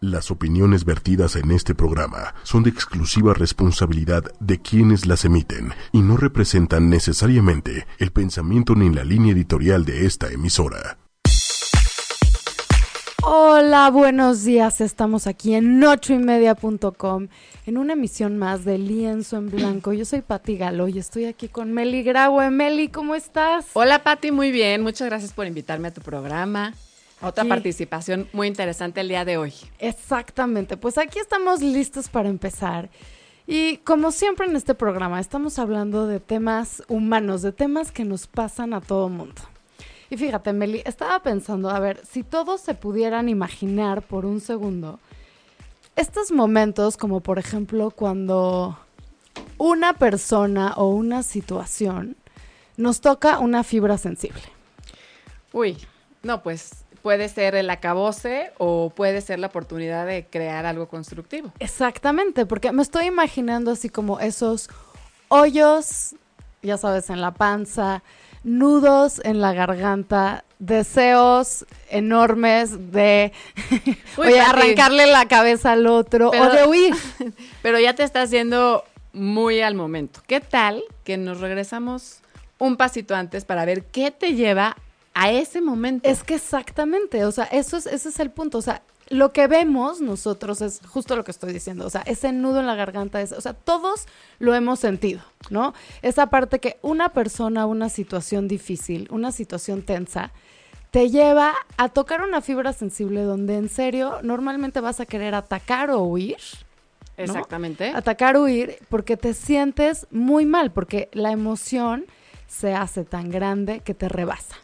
Las opiniones vertidas en este programa son de exclusiva responsabilidad de quienes las emiten y no representan necesariamente el pensamiento ni la línea editorial de esta emisora. Hola, buenos días. Estamos aquí en ochoymedia.com en una emisión más de Lienzo en Blanco. Yo soy Patti Galo y estoy aquí con Meli Graue. Meli, ¿cómo estás? Hola, Patti, muy bien. Muchas gracias por invitarme a tu programa. Otra participación muy interesante el día de hoy. Exactamente, pues aquí estamos listos para empezar. Y como siempre en este programa, estamos hablando de temas humanos, de temas que nos pasan a todo mundo. Y fíjate, Meli, estaba pensando, a ver, si todos se pudieran imaginar por un segundo, estos momentos como por ejemplo cuando una persona o una situación nos toca una fibra sensible. Uy, no, pues puede ser el acabose o puede ser la oportunidad de crear algo constructivo. Exactamente, porque me estoy imaginando así como esos hoyos, ya sabes, en la panza, nudos en la garganta, deseos enormes de arrancarle la cabeza al otro o de huir. Pero ya te estás yendo muy al momento. ¿Qué tal que nos regresamos un pasito antes para ver qué te lleva a ese momento. Es que exactamente, o sea, eso es, ese es el punto, o sea, lo que vemos nosotros es justo lo que estoy diciendo, o sea, ese nudo en la garganta, es, o sea, todos lo hemos sentido, ¿no? Esa parte que una persona, una situación difícil, una situación tensa, te lleva a tocar una fibra sensible donde en serio normalmente vas a querer atacar o huir. Exactamente. Atacar o huir porque te sientes muy mal, porque la emoción se hace tan grande que te rebasa.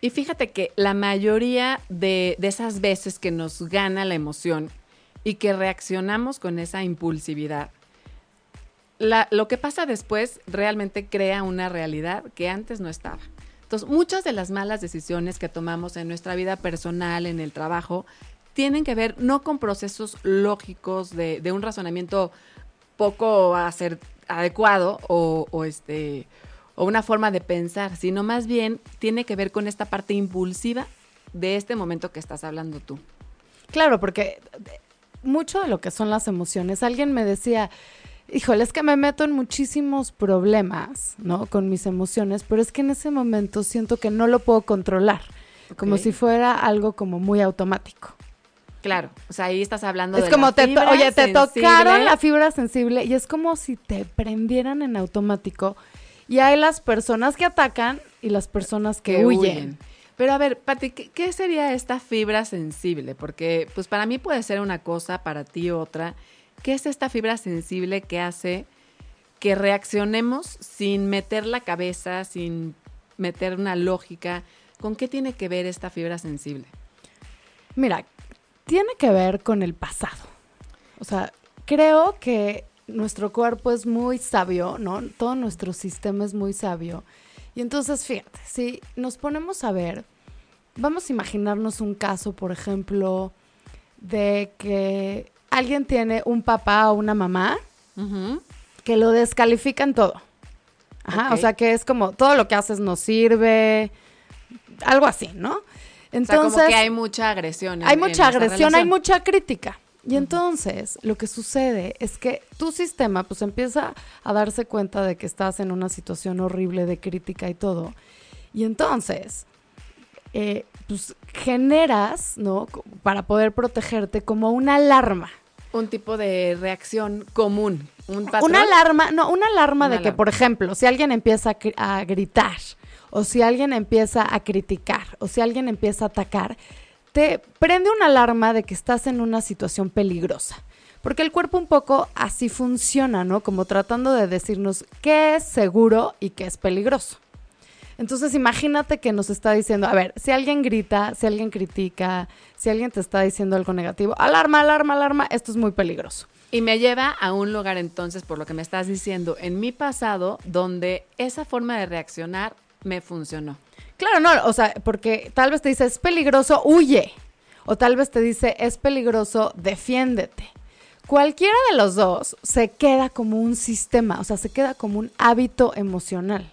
Y fíjate que la mayoría de, esas veces que nos gana la emoción y que reaccionamos con esa impulsividad, lo que pasa después realmente crea una realidad que antes no estaba. Entonces, muchas de las malas decisiones que tomamos en nuestra vida personal, en el trabajo, tienen que ver no con procesos lógicos de, un razonamiento poco adecuado o este o una forma de pensar, sino más bien tiene que ver con esta parte impulsiva de este momento que estás hablando tú. Claro, porque mucho de lo que son las emociones, alguien me decía, híjole, es que me meto en muchísimos problemas, ¿no? Con mis emociones, pero es que en ese momento siento que no lo puedo controlar, como si fuera algo como muy automático. Claro, o sea, ahí estás hablando es de como la te, fibra oye, te tocaron la fibra sensible y es como si te prendieran en automático y hay las personas que atacan y las personas que, huyen. Pero a ver, Pati, ¿qué, sería esta fibra sensible? Porque pues para mí puede ser una cosa, para ti otra. ¿Qué es esta fibra sensible que hace que reaccionemos sin meter la cabeza, sin meter una lógica? ¿Con qué tiene que ver esta fibra sensible? Mira, tiene que ver con el pasado. O sea, creo que nuestro cuerpo es muy sabio, ¿no? Todo nuestro sistema es muy sabio. Y entonces, fíjate, si nos ponemos a ver, vamos a imaginarnos un caso, por ejemplo, de que alguien tiene un papá o una mamá que lo descalifican todo. Ajá, o sea que es como todo lo que haces no sirve, algo así, ¿no? Entonces, como que hay mucha agresión. hay mucha agresión, hay mucha crítica. Y entonces lo que sucede es que tu sistema pues empieza a darse cuenta de que estás en una situación horrible de crítica y todo. Y entonces, eh, pues generas, ¿no? Para poder protegerte como una alarma. Un tipo de reacción común. Un Una alarma, no, una alarma de que, por ejemplo, si alguien empieza a gritar, o si alguien empieza a criticar, o si alguien empieza a atacar, te prende una alarma de que estás en una situación peligrosa. Porque el cuerpo un poco así funciona, ¿no? Como tratando de decirnos qué es seguro y qué es peligroso. Entonces imagínate que nos está diciendo, a ver, si alguien grita, si alguien critica, si alguien te está diciendo algo negativo, alarma, alarma, alarma, esto es muy peligroso. Y me lleva a un lugar entonces, por lo que me estás diciendo, en mi pasado, donde esa forma de reaccionar me funcionó. Claro, no, o sea, porque tal vez te dice es peligroso, huye. O tal vez te dice es peligroso, defiéndete. Cualquiera de los dos se queda como un sistema, o sea, se queda como un hábito emocional.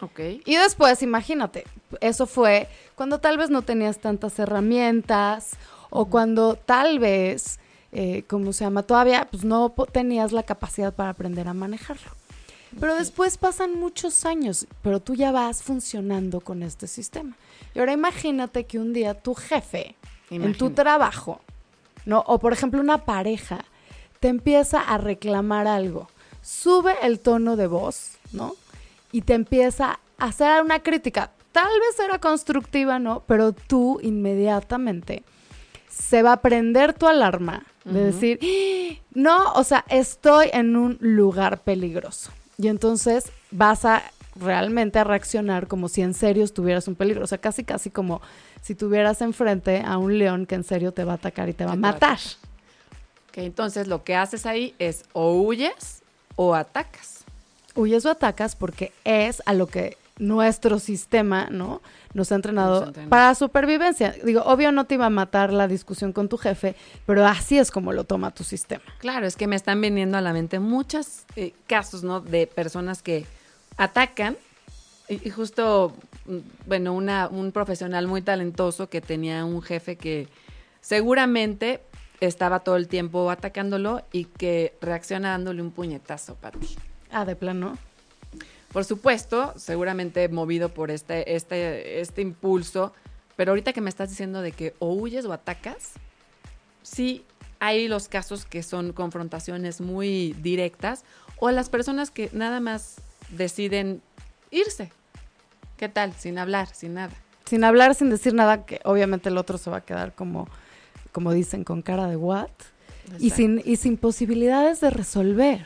Ok. Y después, imagínate, eso fue cuando tal vez no tenías tantas herramientas O cuando tal vez, eh, como se llama, todavía pues no tenías la capacidad para aprender a manejarlo. Pero después pasan muchos años, pero tú ya vas funcionando con este sistema. Y ahora imagínate que un día tu jefe en tu trabajo, ¿no? O por ejemplo una pareja te empieza a reclamar algo, sube el tono de voz, ¿no? Y te empieza a hacer una crítica. Tal vez era constructiva, ¿no? Pero tú inmediatamente se va a prender tu alarma de decir, "¡Ah! no, o sea, estoy en un lugar peligroso. Y entonces vas a realmente a reaccionar como si en serio estuvieras un peligro. O sea, casi, casi como si tuvieras enfrente a un león que en serio te va a atacar y te va a Que matar. Ok, entonces lo que haces ahí es o huyes o atacas. Huyes o atacas porque es a lo que nuestro sistema, ¿no? Nos ha entrenado Nos para supervivencia. Digo, obvio no te iba a matar la discusión con tu jefe, pero así es como lo toma tu sistema. Claro, es que me están viniendo a la mente muchos eh, casos, ¿no? De personas que atacan y, y justo, mm, bueno, una, un profesional muy talentoso que tenía un jefe que seguramente estaba todo el tiempo atacándolo y que reacciona dándole un puñetazo, Pati. Ah, de plano. Por supuesto, seguramente movido por este, este, este impulso, pero ahorita que me estás diciendo de que o huyes o atacas, sí hay los casos que son confrontaciones muy directas o las personas que nada más deciden irse. ¿Qué tal? Sin hablar, sin nada. Sin hablar, sin decir nada, que obviamente el otro se va a quedar como, como dicen, con cara de what. Y sin, y sin posibilidades de resolver,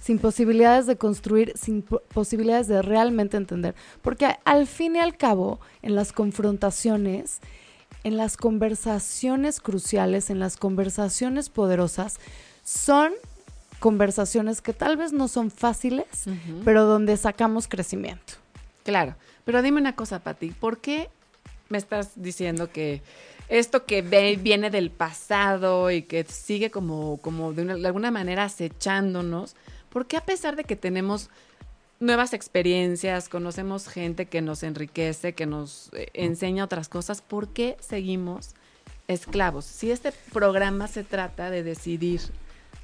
sin posibilidades de construir, sin po- posibilidades de realmente entender. Porque al fin y al cabo, en las confrontaciones, en las conversaciones cruciales, en las conversaciones poderosas, son conversaciones que tal vez no son fáciles, pero donde sacamos crecimiento. Claro, pero dime una cosa, Pati, ¿por qué me estás diciendo que esto que ve- viene del pasado y que sigue como, como de, una- de alguna manera acechándonos, ¿por qué a pesar de que tenemos nuevas experiencias, conocemos gente que nos enriquece, que nos eh, enseña otras cosas, ¿por qué seguimos esclavos? Si este programa se trata de decidir,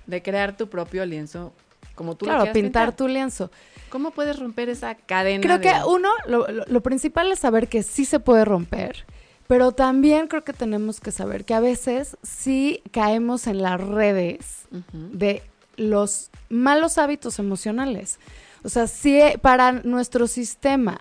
de crear tu propio lienzo, como tú lo claro, quieras pintar, pintar, tu lienzo. ¿cómo puedes romper esa cadena? Creo que uno, lo, lo- lo principal es saber que sí se puede romper, pero también creo que tenemos que saber que a veces sí caemos en las redes de los malos hábitos emocionales. O sea, si para nuestro sistema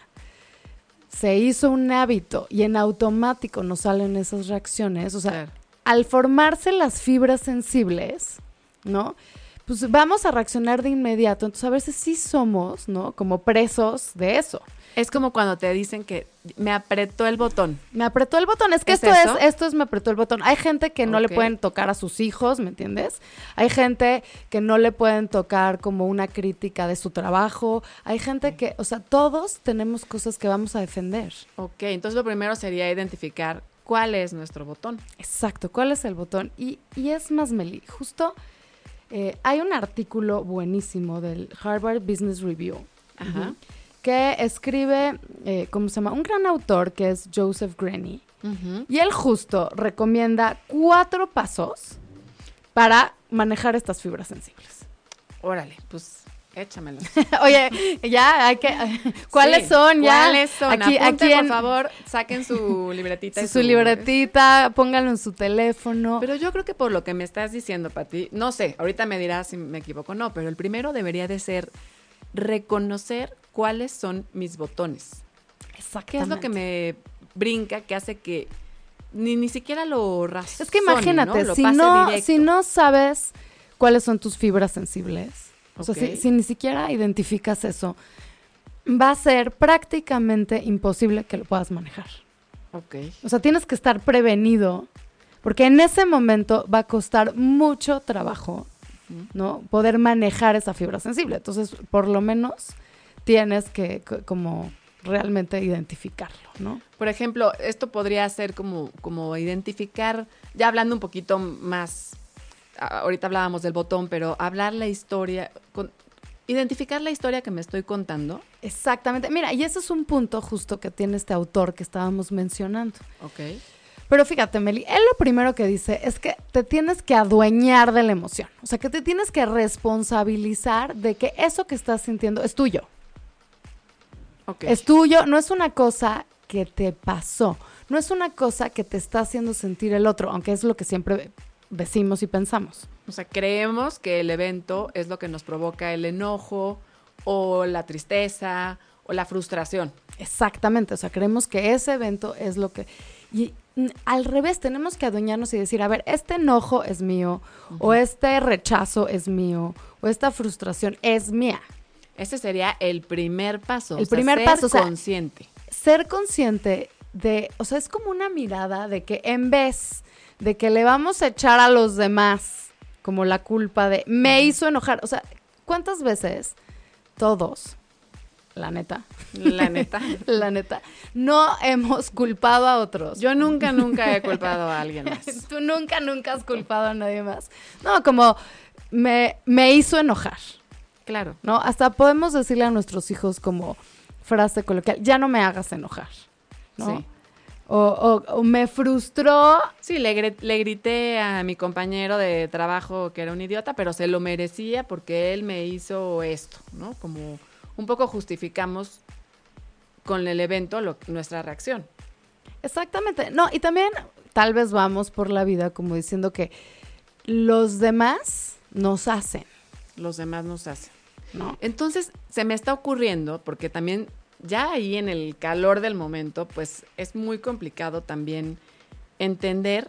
se hizo un hábito y en automático nos salen esas reacciones, o sea, Claro. al formarse las fibras sensibles, ¿no? Pues vamos a reaccionar de inmediato. Entonces, a veces sí somos, ¿no? Como presos de eso. Es como cuando te dicen que me apretó el botón. Me apretó el botón. Es que ¿Es esto eso? es, esto es me apretó el botón. Hay gente que no le pueden tocar a sus hijos, ¿me entiendes? Hay gente que no le pueden tocar como una crítica de su trabajo. Hay gente que, o sea, todos tenemos cosas que vamos a defender. Ok, entonces lo primero sería identificar cuál es nuestro botón. Exacto, ¿cuál es el botón? Y, y es más, Meli, justo eh, hay un artículo buenísimo del Harvard Business Review Ajá. que escribe, eh, ¿cómo se llama? Un gran autor que es Joseph Grenny. Y él justo recomienda cuatro pasos para manejar estas fibras sensibles. Órale, pues échamelo. Oye, ya hay que... ¿Cuáles Sí, son? Ya, ¿Cuáles son? Aquí, Apunten, aquí en por favor, saquen su libretita. su, su libretita, pónganlo en su teléfono. Pero yo creo que por lo que me estás diciendo, Pati, no sé, ahorita me dirás si me equivoco o no, pero el primero debería de ser reconocer cuáles son mis botones. ¿Qué es lo que me brinca, que hace que ni, ni siquiera lo razone, Es que imagínate, si, no, directo. si no sabes cuáles son tus fibras sensibles, o sea, si, si ni siquiera identificas eso, va a ser prácticamente imposible que lo puedas manejar. Ok. O sea, tienes que estar prevenido, porque en ese momento va a costar mucho trabajo. ¿no? Poder manejar esa fibra sensible. Entonces, por lo menos tienes que co- como realmente identificarlo, ¿no? Por ejemplo, esto podría ser como, como identificar, ya hablando un poquito más, ahorita hablábamos del botón, pero hablar la historia, con- identificar la historia que me estoy contando. Exactamente. Mira, y ese es un punto justo que tiene este autor que estábamos mencionando. Ok. Pero fíjate, Meli, él lo primero que dice es que te tienes que adueñar de la emoción. O sea, que te tienes que responsabilizar de que eso que estás sintiendo es tuyo. Ok. Es tuyo, no es una cosa que te pasó. No es una cosa que te está haciendo sentir el otro, aunque es lo que siempre decimos y pensamos. O sea, creemos que el evento es lo que nos provoca el enojo o la tristeza o la frustración. Exactamente, o sea, creemos que ese evento es lo que... Y al revés, tenemos que adueñarnos y decir, a ver, este enojo es mío, o este rechazo es mío, o esta frustración es mía. Ese sería el primer paso. El o sea, primer ser paso, o sea, consciente. Ser consciente de, o sea, es como una mirada de que en vez de que le vamos a echar a los demás como la culpa de me hizo enojar, o sea, ¿cuántas veces todos, la neta, La neta. la neta, no hemos culpado a otros? Yo nunca, nunca he culpado a alguien más. Tú nunca, nunca has culpado a nadie más. No, como me, me hizo enojar, Claro. ¿no? Hasta podemos decirle a nuestros hijos como frase coloquial, ya no me hagas enojar, ¿no? Sí. O, o- o me frustró, Sí, le, le grité a mi compañero de trabajo que era un idiota, pero se lo merecía porque él me hizo esto, ¿no? Como un poco justificamos con el evento lo- nuestra reacción. exactamente, no, y también tal vez vamos por la vida como diciendo que los demás nos hacen, Los demás nos hacen. ¿no? Entonces, se me está ocurriendo, porque también ya ahí en el calor del momento, pues es muy complicado también entender,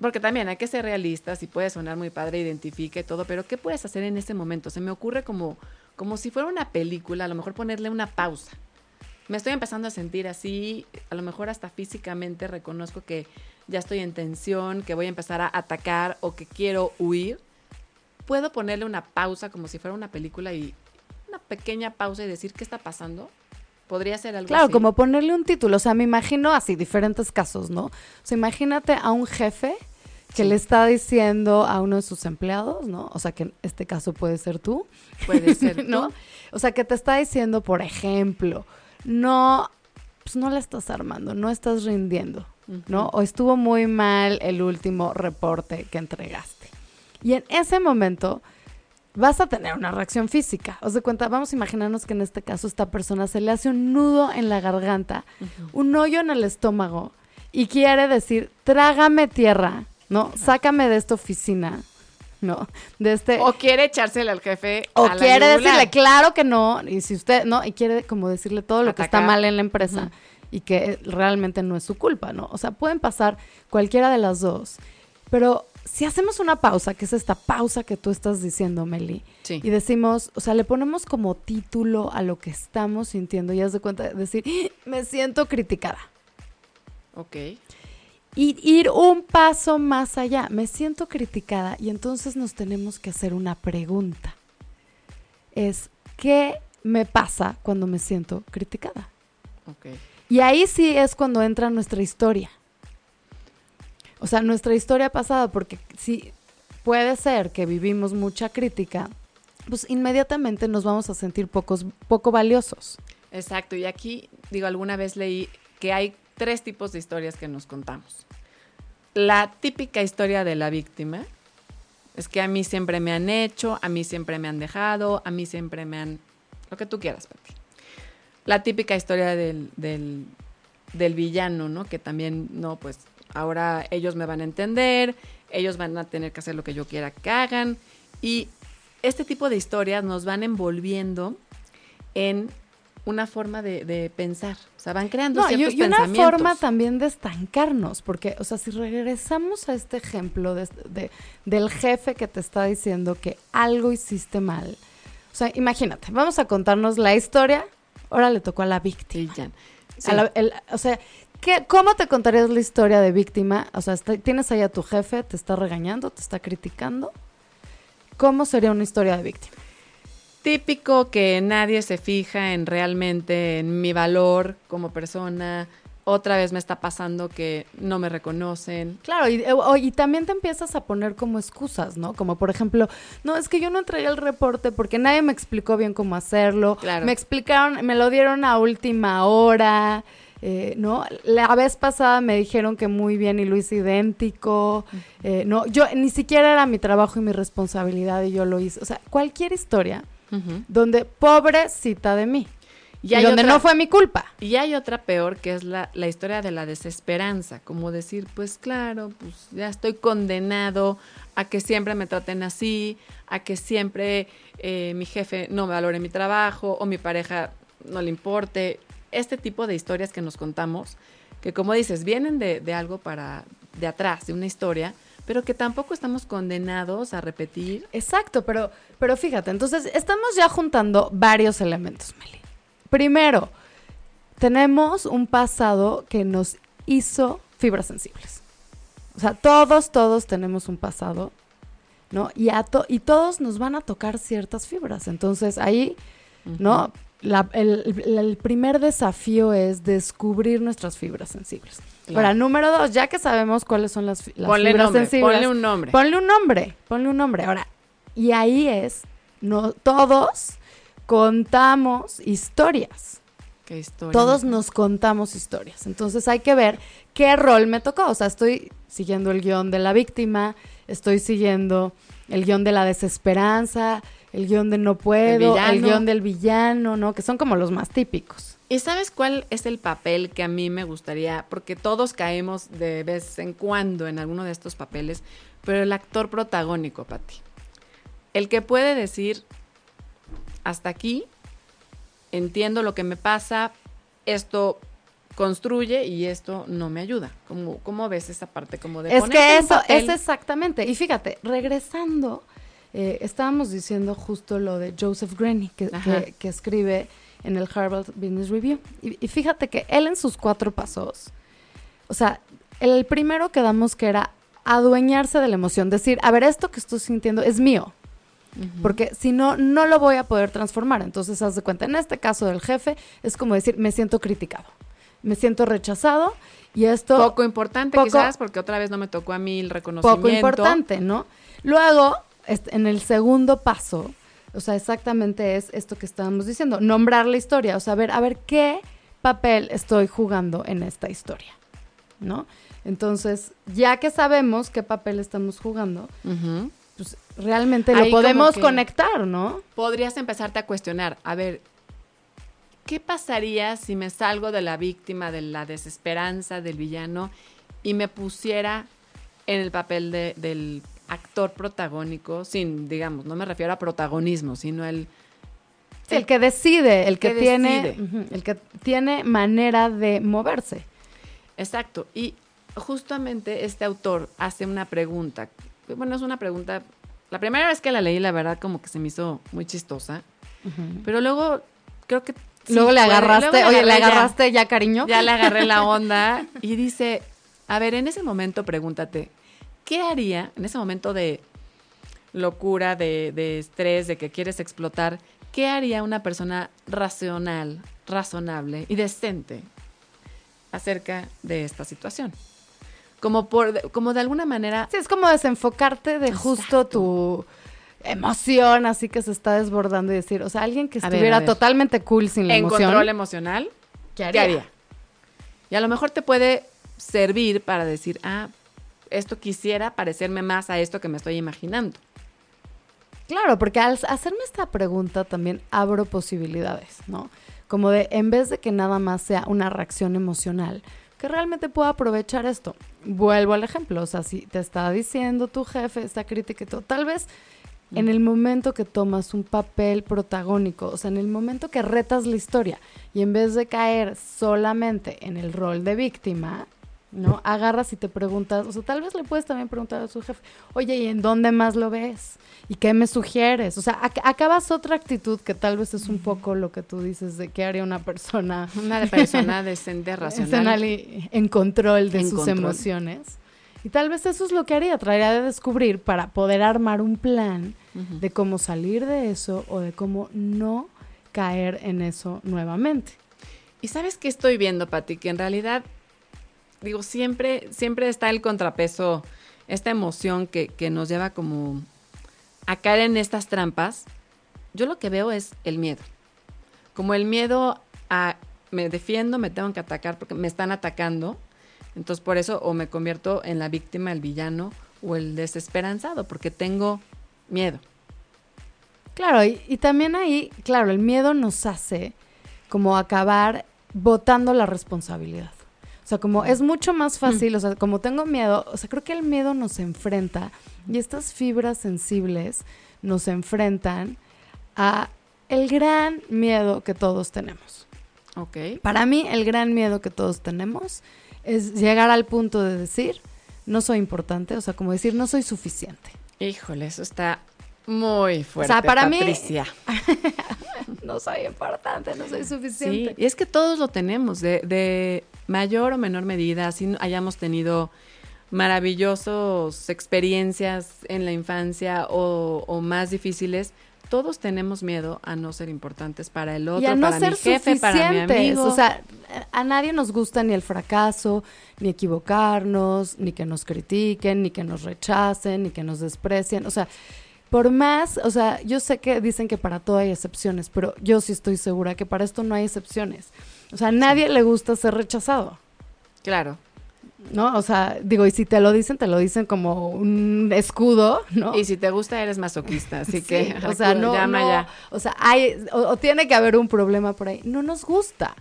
porque también hay que ser realistas y puede sonar muy padre, identifique todo, pero ¿qué puedes hacer en ese momento? Se me ocurre como, como si fuera una película, a lo mejor ponerle una pausa. Me estoy empezando a sentir así, a lo mejor hasta físicamente reconozco que ya estoy en tensión, que voy a empezar a atacar o que quiero huir puedo ponerle una pausa como si fuera una película y una pequeña pausa y decir qué está pasando. Podría ser algo Claro, así. como ponerle un título. O sea, me imagino así, diferentes casos, ¿no? O sea, imagínate a un jefe que Sí. le está diciendo a uno de sus empleados, ¿no? O sea, que en este caso puede ser tú, puede ser ¿no? ¿no? O sea, que te está diciendo, por ejemplo, no, pues no la estás armando, no estás rindiendo, ¿no? O estuvo muy mal el último reporte que entregaste. Y en ese momento vas a tener una reacción física. Os de cuenta, vamos a imaginarnos que en este caso esta persona se le hace un nudo en la garganta, un hoyo en el estómago y quiere decir, trágame tierra, ¿no? Sácame de esta oficina, ¿no? De este... O quiere echársele al jefe. O a quiere decirle, claro que no, y si usted, ¿no? Y quiere como decirle todo lo que está mal en la empresa y que realmente no es su culpa, ¿no? O sea, pueden pasar cualquiera de las dos. Pero si hacemos una pausa, que es esta pausa que tú estás diciendo, Meli, Sí. y decimos, o sea, le ponemos como título a lo que estamos sintiendo y haz de cuenta de decir, "¡Ah! me siento criticada. Ok. Y ir un paso más allá, me siento criticada y entonces nos tenemos que hacer una pregunta. Es, ¿qué me pasa cuando me siento criticada? Ok. Y ahí sí es cuando entra nuestra historia. O sea, nuestra historia pasada, porque si puede ser que vivimos mucha crítica, pues inmediatamente nos vamos a sentir pocos, poco valiosos. Exacto. Y aquí, digo, alguna vez leí que hay tres tipos de historias que nos contamos. La típica historia de la víctima es que a mí siempre me han hecho, a mí siempre me han dejado, a mí siempre me han... Lo que tú quieras, Pati. La típica historia del, del, del villano, ¿no? Que también, no, pues ahora ellos me van a entender, ellos van a tener que hacer lo que yo quiera que hagan. Y este tipo de historias nos van envolviendo en una forma de, de pensar. O sea, van creando No, y, ciertos y una pensamientos. forma también de estancarnos, porque, o sea, si regresamos a este ejemplo de, de- del jefe que te está diciendo que algo hiciste mal, o sea, imagínate, vamos a contarnos la historia, ahora le tocó a la víctima. Sí. A Sí. la- el- o sea, ¿qué, ¿cómo te contarías la historia de víctima? O sea, está- tienes ahí a tu jefe, te está regañando, te está criticando. ¿Cómo sería una historia de víctima? Típico que nadie se fija en realmente en mi valor como persona. Otra vez me está pasando que no me reconocen. Claro, y, o- y también te empiezas a poner como excusas, ¿no? Como por ejemplo, no, es que yo no entregué el reporte porque nadie me explicó bien cómo hacerlo. Claro. Me explicaron, me lo dieron a última hora. Eh, ¿no? La vez pasada me dijeron que muy bien y lo hice idéntico, eh, no, yo ni siquiera era mi trabajo y mi responsabilidad y yo lo hice, o sea, cualquier historia Ujú. donde pobrecita de mí, y, hay donde otra- no fue mi culpa. Y hay otra peor que es la, la historia de la desesperanza, como decir, pues claro, pues ya estoy condenado a que siempre me traten así, a que siempre eh, mi jefe no valore mi trabajo o mi pareja no le importe. Este tipo de historias que nos contamos, que como dices, vienen de, de algo para, de atrás, de una historia, pero que tampoco estamos condenados a repetir. Exacto, pero, pero fíjate, entonces estamos ya juntando varios elementos, Meli. Primero, tenemos un pasado que nos hizo fibras sensibles. O sea, todos, todos tenemos un pasado, ¿no? Y, a to- y todos nos van a tocar ciertas fibras. Entonces ahí, ¿no? La- el, primer desafío es descubrir nuestras fibras sensibles. Claro. Ahora, número dos, ya que sabemos cuáles son las, fi- las Ponle fibras nombre, sensibles. ponle un nombre. Ponle un nombre, ponle un nombre. Ahora, y ahí es, no, todos contamos historias. Qué historia. Todos nos contamos historias. Entonces hay que ver qué rol me tocó. O sea, estoy siguiendo el guion de la víctima, estoy siguiendo el guion de la desesperanza, el guion de no puedo, el, villano. guion del villano, ¿no? Que son como los más típicos. ¿Y sabes cuál es el papel que a mí me gustaría? Porque todos caemos de vez en cuando en alguno de estos papeles, pero el actor protagónico, Pati. El que puede decir, hasta aquí, entiendo lo que me pasa, esto construye y esto no me ayuda. ¿Cómo, cómo ves esa parte? Como de Es que eso es exactamente. Y fíjate, regresando, eh, estábamos diciendo justo lo de Joseph Grenny, que, que- que escribe en el Harvard Business Review. Y, y fíjate que él en sus cuatro pasos, o sea, el primero quedamos que era adueñarse de la emoción, decir, a ver, esto que estoy sintiendo es mío. Porque si no, no lo voy a poder transformar. Entonces, haz de cuenta, en este caso del jefe, es como decir, me siento criticado, me siento rechazado y esto... Poco importante poco- quizás, porque otra vez no me tocó a mí el reconocimiento. poco importante, ¿no? Luego, en el segundo paso, o sea, exactamente es esto que estábamos diciendo, nombrar la historia, o sea, ver, a ver qué papel estoy jugando en esta historia, ¿no? Entonces, ya que sabemos qué papel estamos jugando, pues realmente lo podemos conectar, ¿no? podrías empezarte a cuestionar, a ver, ¿qué pasaría si me salgo de la víctima, de la desesperanza, del villano, y me pusiera en el papel de- del actor protagónico, sin, digamos, no me refiero a protagonismo, sino el... Sí, el que decide, el que, que tiene, decide. el que tiene manera de moverse. Exacto. Y justamente este autor hace una pregunta. Bueno, es una pregunta... La primera vez que la leí, la verdad, como que se me hizo muy chistosa. Pero luego creo que... sí luego le agarraste, luego oye, le agarré ya. agarraste ya, cariño. Ya le agarré la onda y dice, a ver, en ese momento pregúntate, ¿qué haría en ese momento de locura, de, de estrés, de que quieres explotar? ¿Qué haría una persona racional, razonable y decente acerca de esta situación? Como, por, como de alguna manera... Sí, es como desenfocarte de justo tu emoción, así que se está desbordando y decir, o sea, alguien que A ver, estuviera a ver. totalmente cool sin la en emoción. control emocional, ¿Qué ¿qué haría? Y a lo mejor te puede servir para decir, ah, esto quisiera parecerme más a esto que me estoy imaginando. Claro, porque al hacerme esta pregunta también abro posibilidades, ¿no? Como de, en vez de que nada más sea una reacción emocional, que realmente pueda aprovechar esto. Vuelvo al ejemplo, o sea, si te está diciendo tu jefe esta crítica y todo, tal vez en el momento que tomas un papel protagónico, o sea, en el momento que retas la historia y en vez de caer solamente en el rol de víctima, ¿no? Agarras y te preguntas, o sea, tal vez le puedes también preguntar a su jefe, oye, ¿y en dónde más lo ves? ¿Y qué me sugieres? O sea, ac- acabas otra actitud que tal vez es un poco lo que tú dices de qué haría una persona Una persona decente, racional. y en control de En sus control. emociones. Y tal vez eso es lo que haría, traería de descubrir para poder armar un plan de cómo salir de eso o de cómo no caer en eso nuevamente. Y sabes qué estoy viendo, Pati, que en realidad, digo, siempre, siempre está el contrapeso, esta emoción que, que nos lleva como a caer en estas trampas. Yo lo que veo es el miedo. Como el miedo a me defiendo, me tengo que atacar porque me están atacando. Entonces por eso o me convierto en la víctima, el villano o el desesperanzado, porque tengo miedo. Claro, y, también ahí, claro, el miedo nos hace como acabar botando la responsabilidad. O sea, como es mucho más fácil, o sea, como tengo miedo, o sea, creo que el miedo nos enfrenta y estas fibras sensibles nos enfrentan a el gran miedo que todos tenemos. Ok. Para mí, el gran miedo que todos tenemos es llegar al punto de decir, no soy importante, o sea, como decir, no soy suficiente. Híjole, eso está muy fuerte. O sea, para mí- Patricia. no soy importante, no soy Sí, suficiente. y es que todos lo tenemos, de, de mayor o menor medida, así hayamos tenido maravillosas experiencias en la infancia o, o más difíciles, todos tenemos miedo a no ser importantes para el otro, y a no para ser mi jefe, para mi amigo. O sea, a nadie nos gusta ni el fracaso, ni equivocarnos, ni que nos critiquen, ni que nos rechacen, ni que nos desprecien. O sea, por más, o sea, yo sé que dicen que para todo hay excepciones, pero yo sí estoy segura que para esto no hay excepciones. O sea, a nadie le gusta ser rechazado. claro. ¿No? O sea, digo, y si te lo dicen, te lo dicen como un escudo, ¿no? Y si te gusta, eres masoquista, así Sí, que o sea, no, llama no, ya. o sea, hay, o, o tiene que haber un problema por ahí. No nos gusta.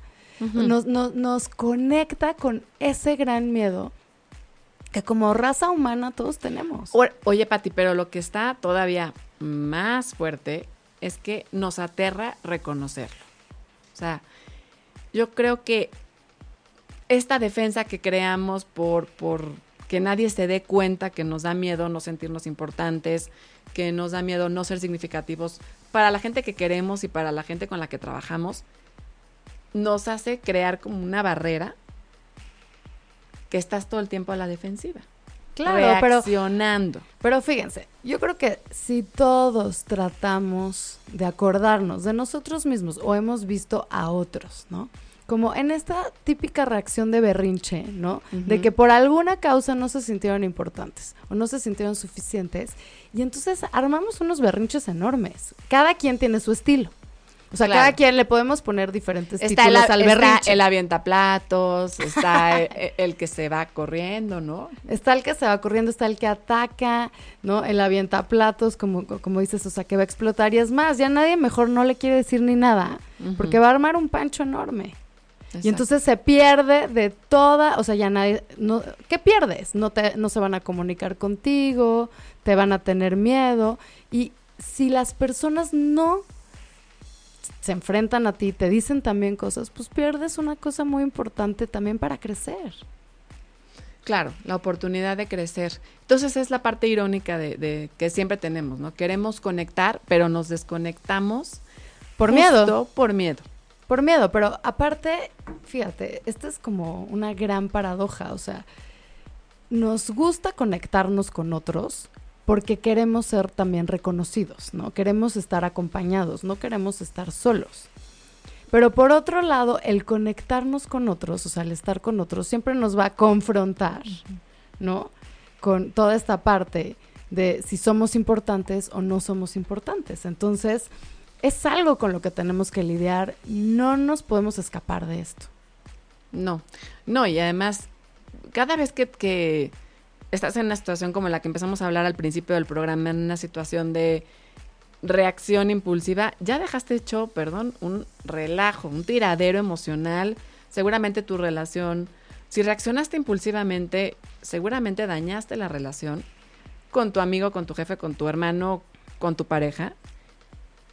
Nos, nos, nos conecta con ese gran miedo que como raza humana todos tenemos. Oye, Pati, pero lo que está todavía más fuerte es que nos aterra reconocerlo. O sea, yo creo que esta defensa que creamos por, por que nadie se dé cuenta que nos da miedo no sentirnos importantes, que nos da miedo no ser significativos para la gente que queremos y para la gente con la que trabajamos, nos hace crear como una barrera que estás todo el tiempo a la defensiva claro, pero, reaccionando. pero fíjense, yo creo que si todos tratamos de acordarnos de nosotros mismos o hemos visto a otros, ¿no? Como en esta típica reacción de berrinche, ¿no? De que por alguna causa no se sintieron importantes o no se sintieron suficientes. Y entonces armamos unos berrinches enormes. Cada quien tiene su estilo. O sea, Claro. cada quien le podemos poner diferentes Está el, títulos al está berrinche. el avientaplatos, está el, el que se va corriendo, ¿no? Está el que se va corriendo, está el que ataca, ¿no? El avienta platos, como, como dices, o sea, que va a explotar. Y es más, ya nadie mejor no le quiere decir ni nada, porque va a armar un pancho enorme. Y entonces se pierde de toda, o sea, ya nadie, no, ¿qué pierdes? No, te, no se van a comunicar contigo, te van a tener miedo. Y si las personas no se enfrentan a ti, te dicen también cosas, pues pierdes una cosa muy importante también para crecer. Claro, la oportunidad de crecer. Entonces es la parte irónica de, de que siempre tenemos, ¿no? Queremos conectar, pero nos desconectamos Por justo miedo. Por miedo. Por miedo, pero aparte, fíjate, esta es como una gran paradoja, o sea, nos gusta conectarnos con otros porque queremos ser también reconocidos, ¿no? Queremos estar acompañados, no queremos estar solos. Pero por otro lado, el conectarnos con otros, o sea, el estar con otros, siempre nos va a confrontar, ¿no? Con toda esta parte de si somos importantes o no somos importantes. Entonces, es algo con lo que tenemos que lidiar. No nos podemos escapar de esto. No, no, y además, cada vez que, que estás en una situación como la que empezamos a hablar al principio del programa, en una situación de reacción impulsiva, ya dejaste hecho, perdón, un relajo, un tiradero emocional. Seguramente tu relación, si reaccionaste impulsivamente, seguramente dañaste la relación con tu amigo, con tu jefe, con tu hermano, con tu pareja.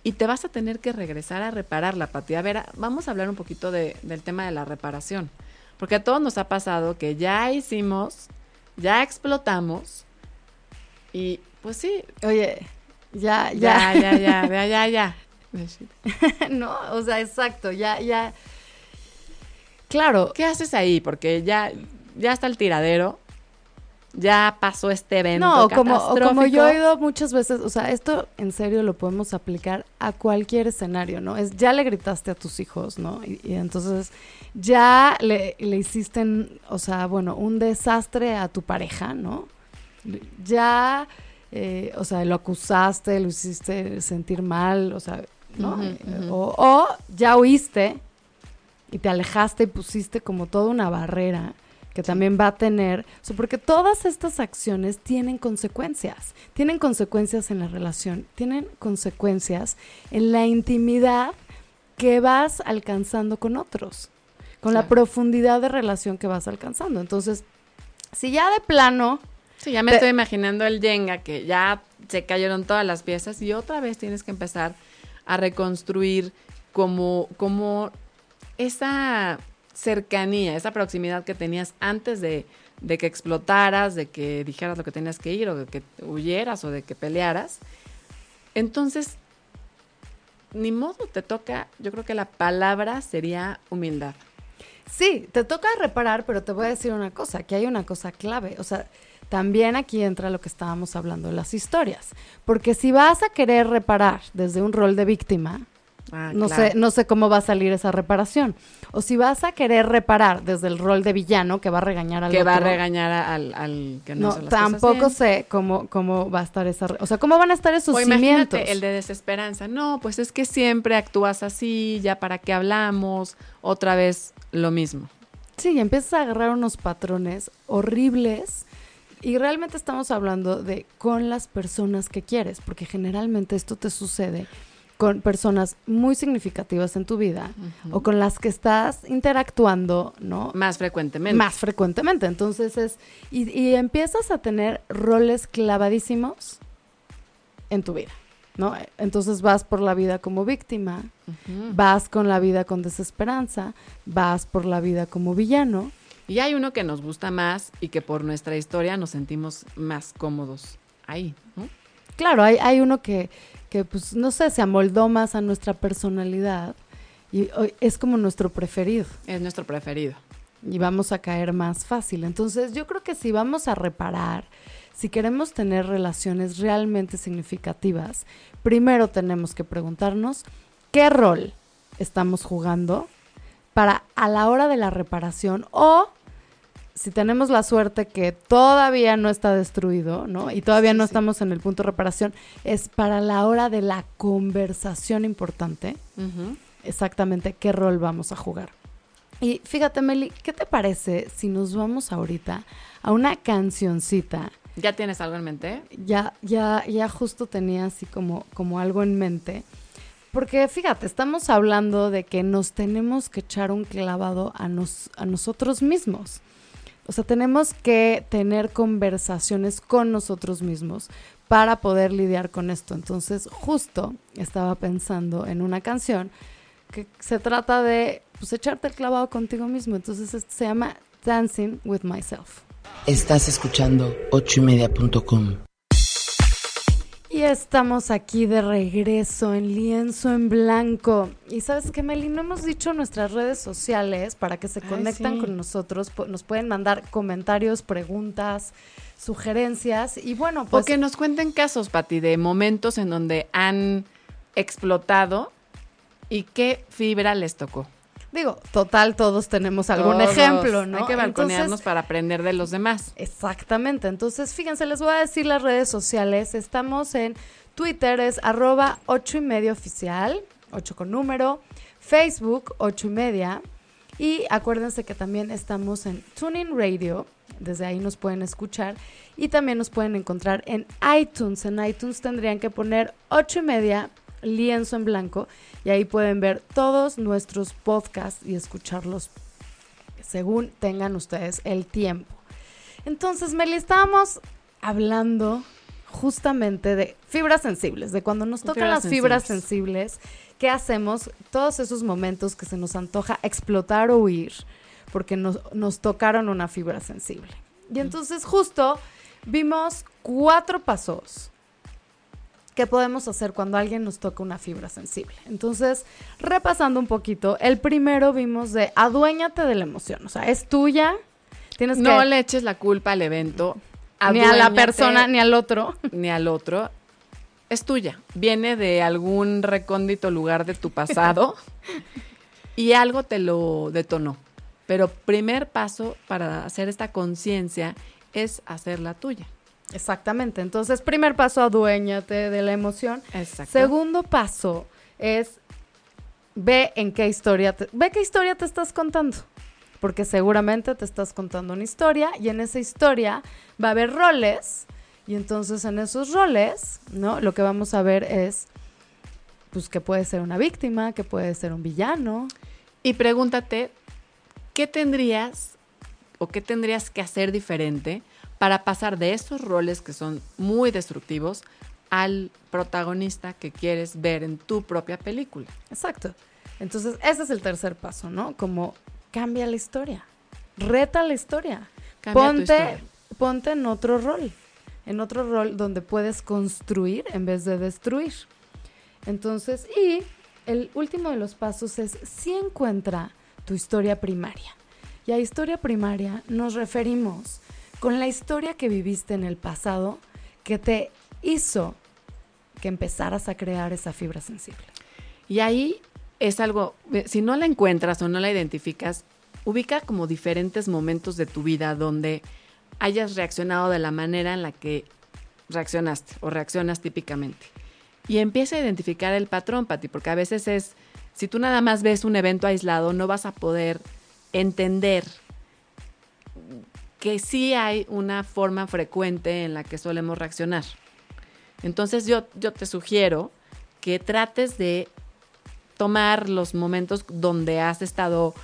Y te vas a tener que regresar a repararla, Pati. A ver, vamos a hablar un poquito de- del tema de la reparación. Porque a todos nos ha pasado que ya hicimos, ya explotamos. Y pues sí, Oye, ya, ya, ya. ya, ya, ya, ya, ya. no, o sea, exacto, ya, ya. Claro, ¿Qué haces ahí? Porque ya, ya está el tiradero. Ya pasó este evento. no, como, yo he oído muchas veces, o sea, esto en serio lo podemos aplicar a cualquier escenario, ¿no? Es ya le gritaste a tus hijos, ¿no? Y, y entonces ya le, le hiciste, o sea, bueno, un desastre a tu pareja, ¿no? Ya, eh, o sea, lo acusaste, lo hiciste sentir mal, o sea, ¿no? Eh, o, o ya huiste y te alejaste y pusiste como toda una barrera que también va a tener, o sea, porque todas estas acciones tienen consecuencias, tienen consecuencias en la relación, tienen consecuencias en la intimidad que vas alcanzando con otros, con la profundidad de relación que vas alcanzando. Entonces, si ya de plano, Sí, ya me Te- estoy imaginando el Jenga que ya se cayeron todas las piezas y otra vez tienes que empezar a reconstruir como, como esa cercanía, esa proximidad que tenías antes de, de que explotaras, de que dijeras lo que tenías que ir o de que huyeras o de que pelearas. Entonces, ni modo, te toca, yo creo que la palabra sería humildad. Sí, te toca reparar, pero te voy a decir una cosa, que hay una cosa clave. O sea, también aquí entra lo que estábamos hablando de las historias. Porque si vas a querer reparar desde un rol de víctima, Ah, no, claro. sé, no sé cómo va a salir esa reparación. O si vas a querer reparar desde el rol de villano, que va a regañar al que va a regañar al, al que no, No, las cosas tampoco bien. sé cómo, cómo va a estar esa... O sea, cómo van a estar esos O cimientos. el de desesperanza. No, pues es que siempre actúas así, ya para qué hablamos, otra vez lo mismo. Sí, y empiezas a agarrar unos patrones horribles y realmente estamos hablando de con las personas que quieres, porque generalmente esto te sucede con personas muy significativas en tu vida o con las que estás interactuando, ¿no? Más frecuentemente. Más frecuentemente. Entonces es, y, y empiezas a tener roles clavadísimos en tu vida, ¿no? Entonces vas por la vida como víctima, vas con la vida con desesperanza, vas por la vida como villano. Y hay uno que nos gusta más y que por nuestra historia nos sentimos más cómodos ahí, ¿no? Claro, hay, hay uno que, que, pues, no sé, se amoldó más a nuestra personalidad y es como nuestro preferido Es nuestro preferido. y vamos a caer más fácil. Entonces, yo creo que si vamos a reparar, si queremos tener relaciones realmente significativas, primero tenemos que preguntarnos qué rol estamos jugando para a la hora de la reparación o si tenemos la suerte que todavía no está destruido, ¿no? Y todavía no sí. estamos en el punto de reparación, es para la hora de la conversación importante exactamente qué rol vamos a jugar. Y fíjate, Meli, ¿qué te parece si nos vamos ahorita a una cancioncita? ¿Ya tienes algo en mente? Ya, ya, ya justo tenía así como, como algo en mente. Porque fíjate, estamos hablando de que nos tenemos que echar un clavado a, nos, a nosotros mismos. O sea, tenemos que tener conversaciones con nosotros mismos para poder lidiar con esto. Entonces, justo estaba pensando en una canción que se trata de pues, echarte el clavado contigo mismo. Entonces, esto se llama Dancing with Myself. Estás escuchando ochoymedia.com. Y estamos aquí de regreso en lienzo en blanco. Y sabes qué, Meli, no hemos dicho nuestras redes sociales para que se Ay, conectan sí. con nosotros. Nos pueden mandar comentarios, preguntas, sugerencias. Y bueno, pues o que nos cuenten casos, Pati, de momentos en donde han explotado y qué fibra les tocó. Digo, total, todos tenemos algún Todos. ejemplo, ¿no? Hay que balconearnos Entonces, para aprender de los demás. Exactamente. Entonces, fíjense, les voy a decir las redes sociales. Estamos en Twitter, es arroba ocho y media oficial, ocho con número. Facebook, ocho y media. Y acuérdense que también estamos en Tuning Radio. Desde ahí nos pueden escuchar. Y también nos pueden encontrar en iTunes. En iTunes tendrían que poner ocho y media lienzo en blanco. Y ahí pueden ver todos nuestros podcasts y escucharlos según tengan ustedes el tiempo. Entonces, Meli, estábamos hablando justamente de fibras sensibles, de cuando nos tocan Fibras las fibras sensibles. sensibles, ¿qué hacemos? Todos esos momentos que se nos antoja explotar o huir, porque nos, nos tocaron una fibra sensible. Y entonces justo vimos cuatro pasos que podemos hacer cuando alguien nos toca una fibra sensible. Entonces, repasando un poquito, el primero vimos de aduéñate de la emoción, o sea, es tuya, tienes No que le eches la culpa al evento. ni a la persona ni al otro. ni al otro. Es tuya. Viene de algún recóndito lugar de tu pasado y algo te lo detonó. Pero primer paso para hacer esta conciencia es hacerla tuya. Exactamente. Entonces, primer paso, aduéñate de la emoción. Exacto. Segundo paso es ve en qué historia, te, ve qué historia te estás contando. Porque seguramente te estás contando una historia y en esa historia va a haber roles y entonces en esos roles, ¿no? Lo que vamos a ver es, pues, que puede ser una víctima, que puede ser un villano. Y pregúntate, ¿qué tendrías o qué tendrías que hacer diferente para pasar de esos roles que son muy destructivos al protagonista que quieres ver en tu propia película? Exacto. Entonces, ese es el tercer paso, ¿no? Como cambia la historia, reta la historia. Cambia tu ponte, historia. ponte en otro rol, en otro rol donde puedes construir en vez de destruir. Entonces, y el último de los pasos es si encuentra tu historia primaria. Y a historia primaria nos referimos con la historia que viviste en el pasado que te hizo que empezaras a crear esa fibra sensible. Y ahí es algo, eh, si no la encuentras o no la identificas, ubica como diferentes momentos de tu vida donde hayas reaccionado de la manera en la que reaccionaste o reaccionas típicamente. Y empieza a identificar el patrón, Pati, porque a veces es, si tú nada más ves un evento aislado, no vas a poder entender que sí hay una forma frecuente en la que solemos reaccionar. Entonces yo, yo te sugiero que trates de tomar los momentos donde has estado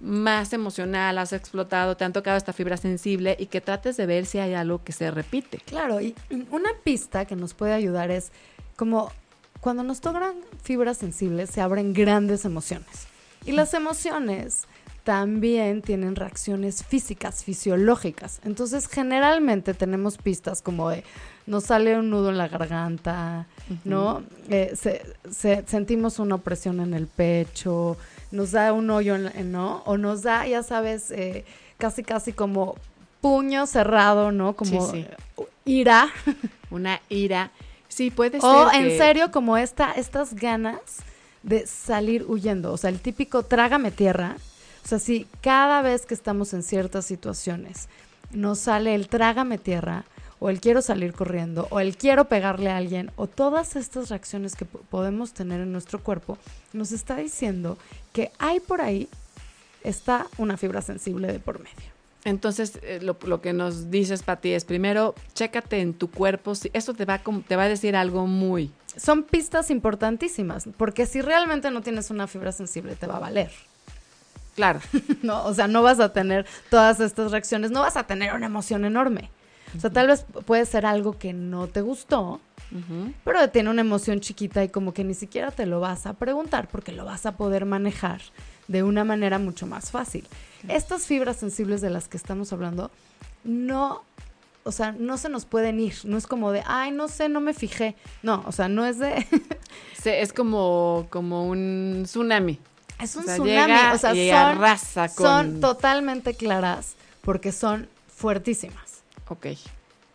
más emocional, has explotado, te han tocado esta fibra sensible y que trates de ver si hay algo que se repite. Claro, y una pista que nos puede ayudar es como cuando nos tocan fibras sensibles se abren grandes emociones. Y las emociones también tienen reacciones físicas, fisiológicas. Entonces, generalmente tenemos pistas como de nos sale un nudo en la garganta, ¿no? Eh, se- se- sentimos una opresión en el pecho, nos da un hoyo, en la- ¿no? O nos da, ya sabes, eh, casi, casi como puño cerrado, ¿no? Como Sí, sí. ira. Una ira. Sí, puede O ser. en que- serio, como esta, estas ganas de salir huyendo. O sea, el típico trágame tierra. O sea, si cada vez que estamos en ciertas situaciones nos sale el trágame tierra, o el quiero salir corriendo, o el quiero pegarle a alguien, o todas estas reacciones que po- podemos tener en nuestro cuerpo, nos está diciendo que hay por ahí, está una fibra sensible de por medio. Entonces, eh, lo, lo que nos dices, Pati, es primero, chécate en tu cuerpo. si- Eso te va, a te va a decir algo muy. Son pistas importantísimas, porque si realmente no tienes una fibra sensible, te va a valer. Claro. ¿no? O sea, no vas a tener todas estas reacciones, no vas a tener una emoción enorme. O sea, tal vez puede ser algo que no te gustó, pero tiene una emoción chiquita y como que ni siquiera te lo vas a preguntar porque lo vas a poder manejar de una manera mucho más fácil. Estas fibras sensibles de las que estamos hablando no, o sea, no se nos pueden ir. No es como de, ay, no sé, no me fijé. No, o sea, no es de, es como, como un tsunami. Es un O sea, tsunami. llega O sea, y son, arrasa con- son totalmente claras porque son fuertísimas. Ok.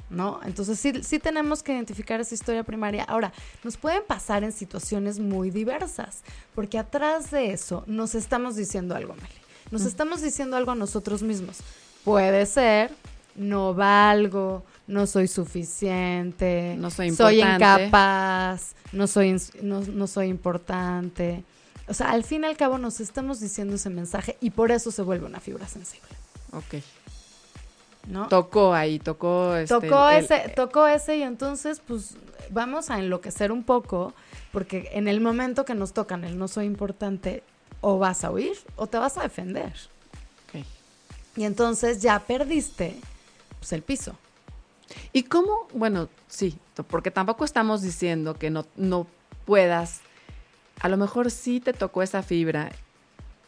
¿no? Entonces sí, sí tenemos que identificar esa historia primaria. Ahora, nos pueden pasar en situaciones muy diversas, porque atrás de eso nos estamos diciendo algo, Meli. Nos estamos diciendo algo a nosotros mismos. Puede ser, no valgo, no soy suficiente, No soy soy importante. incapaz, no soy, no, no soy importante. O sea, al fin y al cabo nos estamos diciendo ese mensaje y por eso se vuelve una fibra sensible, Ok. ¿no? Tocó ahí, tocó. este, tocó el- ese, tocó ese y entonces pues vamos a enloquecer un poco porque en el momento que nos tocan el no soy importante o vas a huir o te vas a defender Ok. y entonces ya perdiste pues el piso. ¿Y cómo? Bueno, sí, porque tampoco estamos diciendo que no, no puedas. A lo mejor sí te tocó esa fibra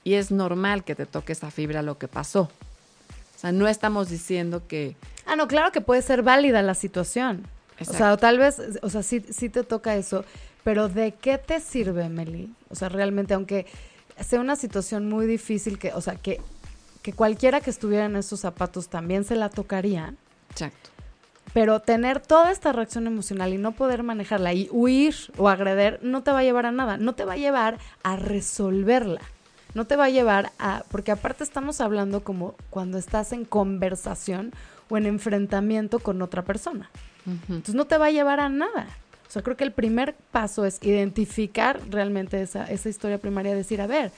y es normal que te toque esa fibra lo que pasó. O sea, no estamos diciendo que. Ah, no, claro que puede ser válida la situación. O sea, o tal vez, o sea, sí, sí te toca eso, pero ¿de qué te sirve, Meli? O sea, realmente, aunque sea una situación muy difícil, que, o sea, que, que cualquiera que estuviera en esos zapatos también se la tocaría, Exacto. Pero tener toda esta reacción emocional y no poder manejarla y huir o agreder no te va a llevar a nada, no te va a llevar a resolverla, no te va a llevar a, porque aparte estamos hablando como cuando estás en conversación o en enfrentamiento con otra persona. Entonces no te va a llevar a nada. O sea, creo que el primer paso es identificar realmente esa, esa historia primaria, decir, a ver,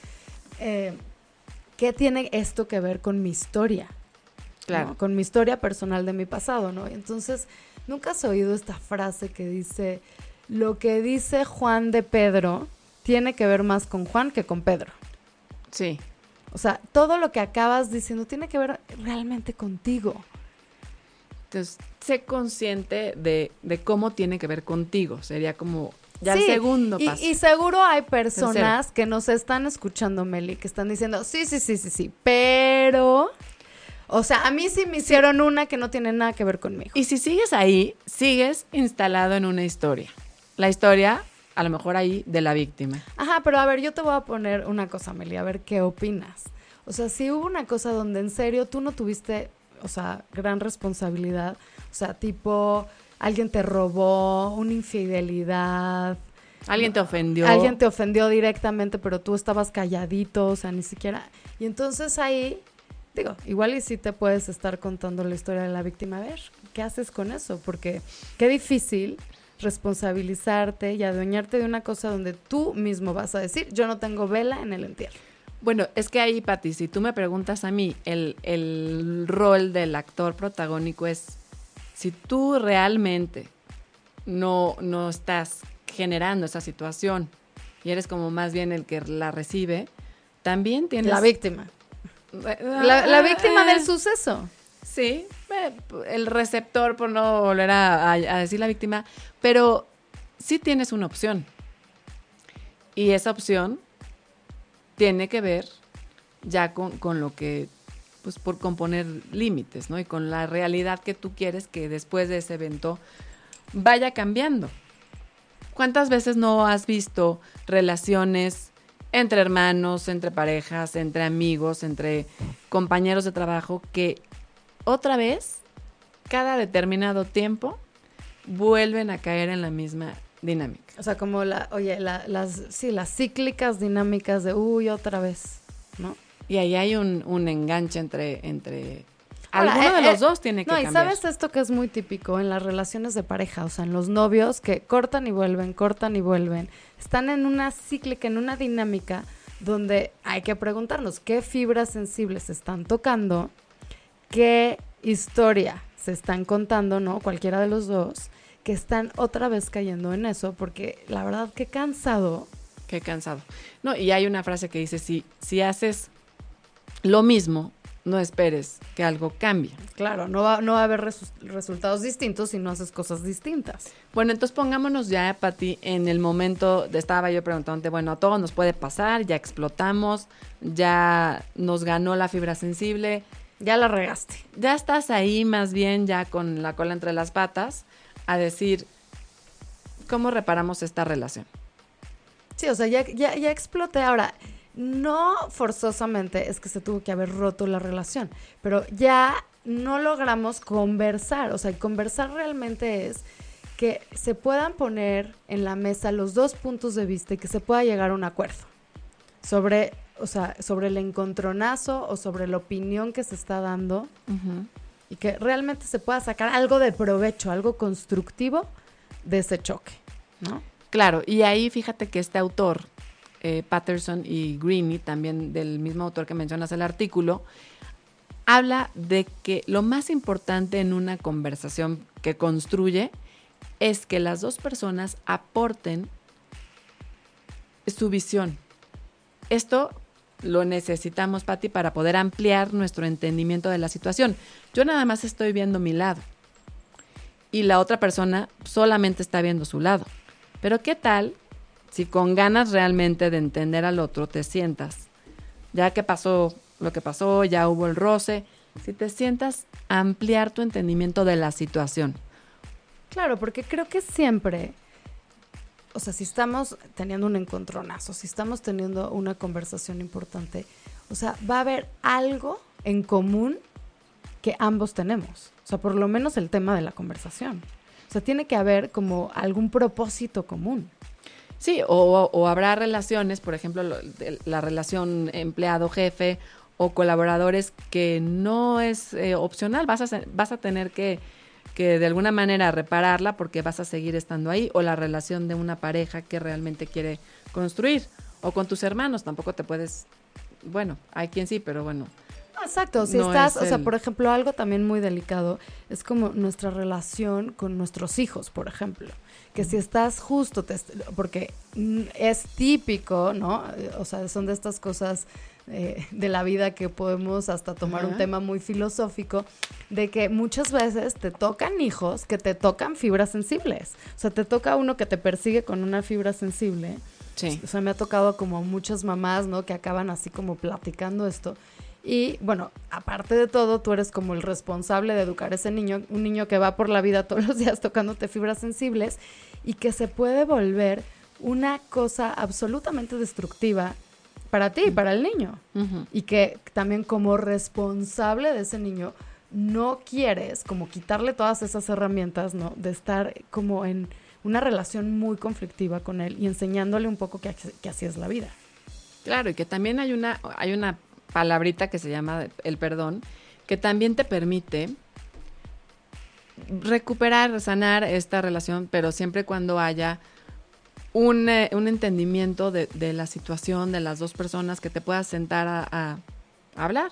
eh, ¿qué tiene esto que ver con mi historia? Claro. ¿no? Con mi historia personal de mi pasado, ¿no? Entonces, nunca has oído esta frase que dice, lo que dice Juan de Pedro tiene que ver más con Juan que con Pedro. Sí. O sea, todo lo que acabas diciendo tiene que ver realmente contigo. Entonces, sé consciente de, de cómo tiene que ver contigo. Sería como ya el segundo y, paso. y seguro hay personas que nos están escuchando, Meli, que están diciendo, sí, sí, sí, sí, sí, pero... O sea, a mí sí me hicieron una que no tiene nada que ver conmigo. Y si sigues ahí, sigues instalado en una historia. La historia, a lo mejor ahí, de la víctima. Ajá, pero a ver, yo te voy a poner una cosa, Meli, a ver qué opinas. O sea, si hubo una cosa donde en serio tú no tuviste, o sea, gran responsabilidad, o sea, tipo, alguien te robó, una infidelidad, Alguien te ofendió. alguien te ofendió directamente, pero tú estabas calladito, o sea, ni siquiera. Y entonces ahí, digo, igual y sí te puedes estar contando la historia de la víctima. A ver, ¿qué haces con eso? Porque qué difícil responsabilizarte y adueñarte de una cosa donde tú mismo vas a decir, yo no tengo vela en el entierro. Bueno, es que ahí, Pati, si tú me preguntas a mí, el, el rol del actor protagónico es, si tú realmente no, no estás generando esa situación y eres como más bien el que la recibe, también tienes... La víctima. La, La, la víctima del suceso. Sí, eh, el receptor, por no volver a, a- a decir la víctima, pero sí tienes una opción. Y esa opción tiene que ver ya con, con lo que, pues por componer límites, ¿no? Y con la realidad que tú quieres que después de ese evento vaya cambiando. ¿Cuántas veces no has visto relaciones entre hermanos, entre parejas, entre amigos, entre compañeros de trabajo que otra vez, cada determinado tiempo, vuelven a caer en la misma dinámica? O sea, como la, oye, la- las, sí, las cíclicas dinámicas de, uy, otra vez, ¿no? Y ahí hay un, un enganche entre, entre Ahora, alguno eh, de los eh, dos tiene que No, y cambiar. sabes esto que es muy típico en las relaciones de pareja, o sea, en los novios que cortan y vuelven, cortan y vuelven, están en una cíclica, en una dinámica donde hay que preguntarnos qué fibras sensibles se están tocando, qué historia se están contando, ¿no? Cualquiera de los dos, que están otra vez cayendo en eso, porque la verdad que cansado. Qué cansado. No, y hay una frase que dice, si, si haces lo mismo, no esperes que algo cambie. Claro, no va, no va a haber resu- resultados distintos si no haces cosas distintas. Bueno, entonces pongámonos ya, Pati, en el momento, de, estaba yo preguntándote, bueno, a todos nos puede pasar, ya explotamos, ya nos ganó la fibra sensible, Ya la regaste. ya estás ahí más bien ya con la cola entre las patas a decir, ¿cómo reparamos esta relación? Sí, o sea, ya, ya, ya exploté. Ahora, no forzosamente es que se tuvo que haber roto la relación, pero ya no logramos conversar. O sea, conversar realmente es que se puedan poner en la mesa los dos puntos de vista y que se pueda llegar a un acuerdo sobre, o sea, sobre el encontronazo o sobre la opinión que se está dando y que realmente se pueda sacar algo de provecho, algo constructivo de ese choque, ¿no? Claro, y ahí fíjate que este autor, eh, Patterson y Greeny, también del mismo autor que mencionas el artículo, habla de que lo más importante en una conversación que construye es que las dos personas aporten su visión. Esto lo necesitamos, Patti, para poder ampliar nuestro entendimiento de la situación. Yo nada más estoy viendo mi lado y la otra persona solamente está viendo su lado. Pero ¿qué tal si con ganas realmente de entender al otro te sientas? Ya que pasó lo que pasó, ya hubo el roce, si te sientas ampliar tu entendimiento de la situación. Claro, porque creo que siempre, o sea, si estamos teniendo un encontronazo, si estamos teniendo una conversación importante, o sea, va a haber algo en común que ambos tenemos. O sea, por lo menos el tema de la conversación. O sea, tiene que haber como algún propósito común. Sí, o, o habrá relaciones, por ejemplo, lo- de- la relación empleado-jefe o colaboradores que no es eh, opcional, vas a, vas a tener que que de alguna manera repararla porque vas a seguir estando ahí, o la relación de una pareja que realmente quiere construir, o con tus hermanos, tampoco te puedes, bueno, hay quien sí, pero bueno. Exacto, si No estás, es o sea, el- por ejemplo, algo también muy delicado es como nuestra relación con nuestros hijos, por ejemplo. Que si estás justo, te porque mm, es típico, ¿no? O sea, son de estas cosas eh, de la vida que podemos hasta tomar un tema muy filosófico, de que muchas veces te tocan hijos que te tocan fibras sensibles. O sea, te toca uno que te persigue con una fibra sensible. Sí. O sea, me ha tocado como muchas mamás, ¿no? Que acaban así como platicando esto. Y bueno, aparte de todo, tú eres como el responsable de educar a ese niño, un niño que va por la vida todos los días tocándote fibras sensibles y que se puede volver una cosa absolutamente destructiva para ti y para el niño. Y que también como responsable de ese niño no quieres como quitarle todas esas herramientas, ¿no? De estar como en una relación muy conflictiva con él y enseñándole un poco que, así- que así es la vida. Claro, y que también hay una, hay una palabrita que se llama el perdón, que también te permite recuperar, sanar esta relación, pero siempre cuando haya un, eh, un entendimiento de, de la situación de las dos personas que te puedas sentar a, hablar.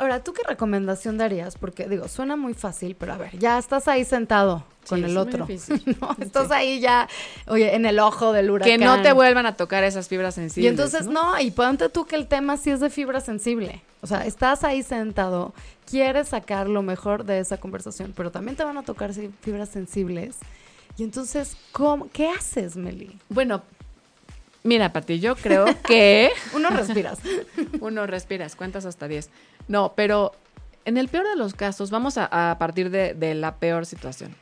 Ahora, ¿tú qué recomendación darías? Porque digo, suena muy fácil, pero a ver, ya estás ahí sentado con Sí, el es otro. difícil. ¿no? Estás Sí. ahí ya, oye, en el ojo del huracán. Que no te vuelvan a tocar esas fibras sensibles. Y entonces, ¿no? y ponte tú que el tema sí es de fibra sensible. O sea, estás ahí sentado, quieres sacar lo mejor de esa conversación, pero también te van a tocar fibras sensibles. Y entonces, ¿cómo, ¿qué haces, Meli? Bueno, mira, Pati, yo creo que... Uno respiras. Uno respiras, cuentas hasta 10. No, pero en el peor de los casos, vamos a, partir de, de la peor situación.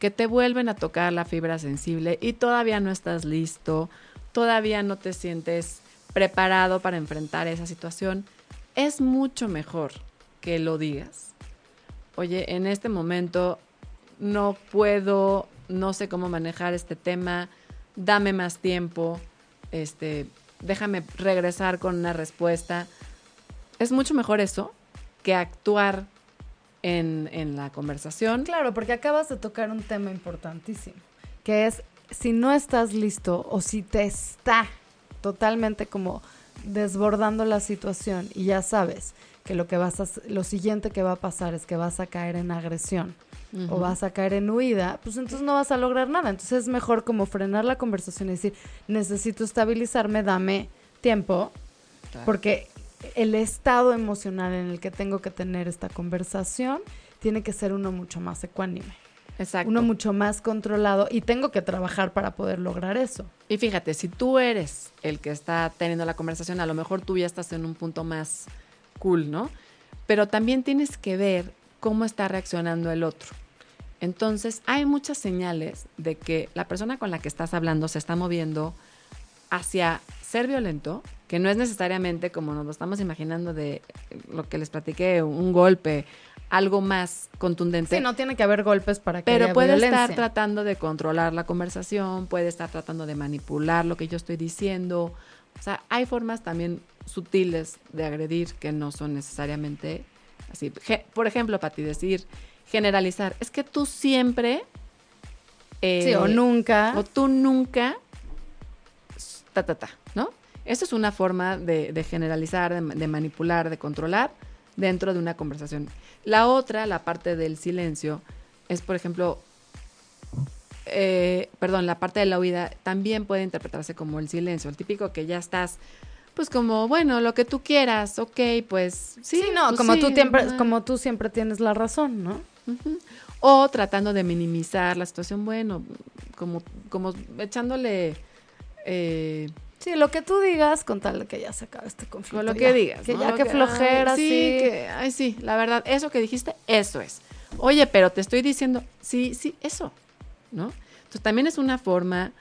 Que te vuelven a tocar la fibra sensible y todavía no estás listo, todavía no te sientes preparado para enfrentar esa situación. Es mucho mejor que lo digas. Oye, en este momento no puedo, no sé cómo manejar este tema, dame más tiempo, este, déjame regresar con una respuesta. Es mucho mejor eso que actuar en, en la conversación. Claro, porque acabas de tocar un tema importantísimo, que es si no estás listo o si te está totalmente como desbordando la situación y ya sabes que lo que vas a, lo siguiente que va a pasar es que vas a caer en agresión o vas a caer en huida, pues entonces no vas a lograr nada. Entonces es mejor como frenar la conversación y decir, necesito estabilizarme, dame tiempo, Claro. porque el estado emocional en el que tengo que tener esta conversación tiene que ser uno mucho más ecuánime, Exacto. uno mucho más controlado y tengo que trabajar para poder lograr eso. Y fíjate, si tú eres el que está teniendo la conversación, a lo mejor tú ya estás en un punto más cool, ¿no? Pero también tienes que ver cómo está reaccionando el otro. Entonces, hay muchas señales de que la persona con la que estás hablando se está moviendo hacia ser violento, que no es necesariamente como nos lo estamos imaginando de lo que les platiqué, un golpe, algo más contundente. Sí, no tiene que haber golpes para que Pero haya puede violencia. estar tratando de controlar la conversación, puede estar tratando de manipular lo que yo estoy diciendo. O sea, hay formas también sutiles de agredir que no son necesariamente así. Por ejemplo, Pati, decir, generalizar, es que tú siempre... eh, Sí, o nunca. o tú nunca, ta, ta, ta, ¿no? Esa es una forma de, de generalizar, de, de manipular, de controlar dentro de una conversación. La otra, la parte del silencio, es, por ejemplo, eh, perdón, la parte de la huida también puede interpretarse como el silencio, el típico que ya estás, pues como, bueno, lo que tú quieras, ok, pues sí. Sí, no, pues como, sí, tú siempre, ah. como tú siempre tienes la razón, ¿no? O tratando de minimizar la situación, bueno, como, como echándole eh, Sí, lo que tú digas con tal de que ya se acabe este conflicto. con lo ya. que digas. Que ¿no? ya Lo que flojera, ay, sí. sí. Que, ay, sí, la verdad, eso que dijiste, eso es. Oye, pero te estoy diciendo, sí, sí, eso, ¿no? Entonces también es una forma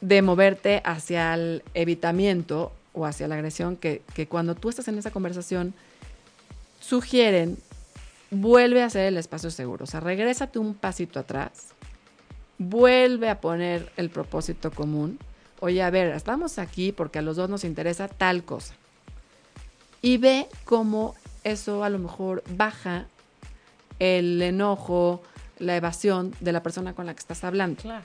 de moverte hacia el evitamiento o hacia la agresión que, que cuando tú estás en esa conversación sugieren vuelve a hacer el espacio seguro. O sea, regrésate un pasito atrás, vuelve a poner el propósito común. Oye, a ver, estamos aquí porque a los dos nos interesa tal cosa. Y ve cómo eso a lo mejor baja el enojo, la evasión de la persona con la que estás hablando. Claro.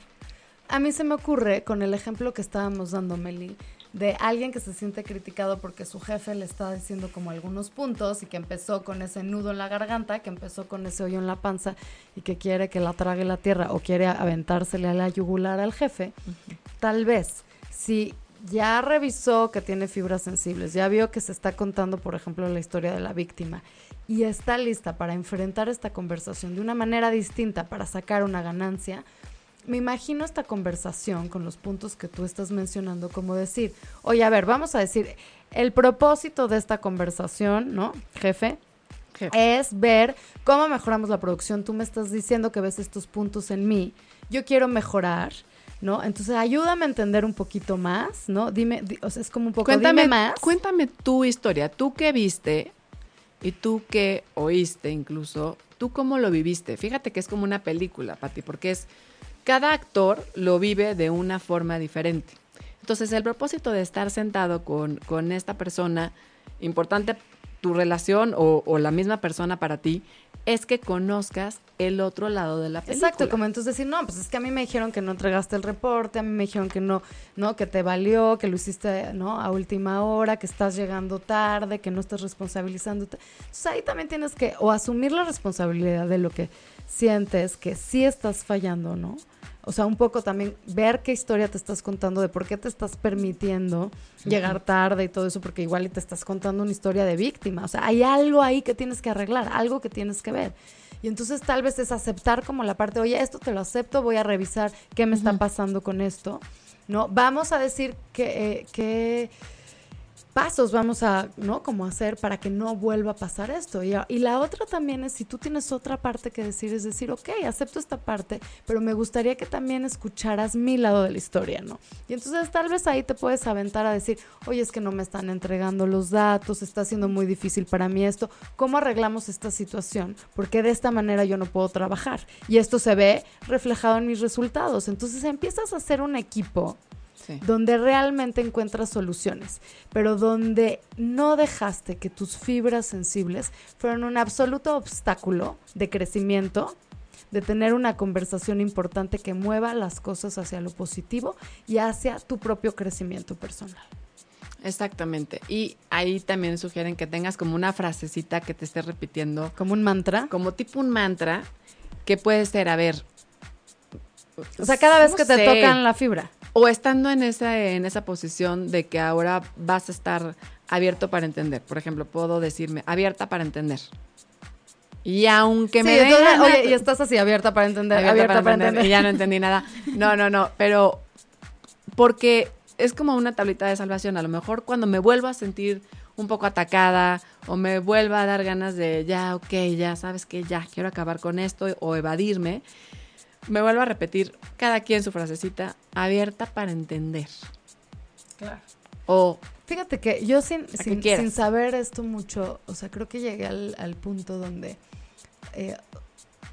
A mí se me ocurre con el ejemplo que estábamos dando, Meli, de alguien que se siente criticado porque su jefe le está diciendo como algunos puntos y que empezó con ese nudo en la garganta, que empezó con ese hoyo en la panza y que quiere que la trague la tierra o quiere aventársele a la yugular al jefe. Tal vez, si ya revisó que tiene fibras sensibles, ya vio que se está contando, por ejemplo, la historia de la víctima y está lista para enfrentar esta conversación de una manera distinta para sacar una ganancia, me imagino esta conversación con los puntos que tú estás mencionando, como decir, oye, a ver, vamos a decir, el propósito de esta conversación, ¿no, jefe? Jefe. Es ver cómo mejoramos la producción. Tú me estás diciendo que ves estos puntos en mí. Yo quiero mejorar, ¿no? Entonces, ayúdame a entender un poquito más, ¿no? Dime, di- o sea, es como un poco, Cuéntame, dime más. cuéntame tu historia, tú qué viste y tú qué oíste incluso, tú cómo lo viviste. Fíjate que es como una película, Pati, porque es cada actor lo vive de una forma diferente. Entonces, el propósito de estar sentado con, con esta persona, importante tu relación o, o la misma persona para ti, es que conozcas el otro lado de la película. Exacto, como entonces decir, no, pues es que a mí me dijeron que no entregaste el reporte, a mí me dijeron que no, no, que te valió, que lo hiciste, ¿no? A última hora, que estás llegando tarde, que no estás responsabilizándote. Entonces ahí también tienes que o asumir la responsabilidad de lo que sientes, que sí estás fallando, ¿no? O sea, un poco también ver qué historia te estás contando, de por qué te estás permitiendo llegar tarde y todo eso, porque igual y te estás contando una historia de víctima. O sea, hay algo ahí que tienes que arreglar, algo que tienes que ver. Y entonces tal vez es aceptar como la parte, oye, esto te lo acepto, voy a revisar qué me está pasando con esto. ¿No? Vamos a decir que, eh, qué pasos vamos a, ¿no? Como hacer para que no vuelva a pasar esto. Y, la otra también es, si tú tienes otra parte que decir, es decir, ok, acepto esta parte, pero me gustaría que también escucharas mi lado de la historia, ¿no? Y entonces tal vez ahí te puedes aventar a decir, oye, es que no me están entregando los datos, está siendo muy difícil para mí esto, ¿cómo arreglamos esta situación? Porque de esta manera yo no puedo trabajar. Y esto se ve reflejado en mis resultados. Entonces empiezas a hacer un equipo Sí. donde realmente encuentras soluciones, pero donde no dejaste que tus fibras sensibles fueran un absoluto obstáculo de crecimiento, de tener una conversación importante que mueva las cosas hacia lo positivo y hacia tu propio crecimiento personal. Exactamente. Y ahí también sugieren que tengas como una frasecita que te esté repitiendo, Como un mantra. como tipo un mantra, que puede ser, a ver. O sea, cada vez no que te tocan la fibra. O estando en esa, en esa posición de que ahora vas a estar abierto para entender. Por ejemplo, puedo decirme, abierta para entender. Y aunque me den entonces, ganas- oye, y estás así abierta para entender, abierta, para, entender. y ya no entendí nada. No, no, no, pero porque es como una tablita de salvación. A lo mejor cuando me vuelvo a sentir un poco atacada o me vuelva a dar ganas de ya, ok, ya sabes que ya quiero acabar con esto o evadirme, me vuelvo a repetir cada quien su frasecita abierta para entender. Claro. O Fíjate que yo sin, sin, saber esto mucho, o sea, creo que llegué al, al punto donde, eh,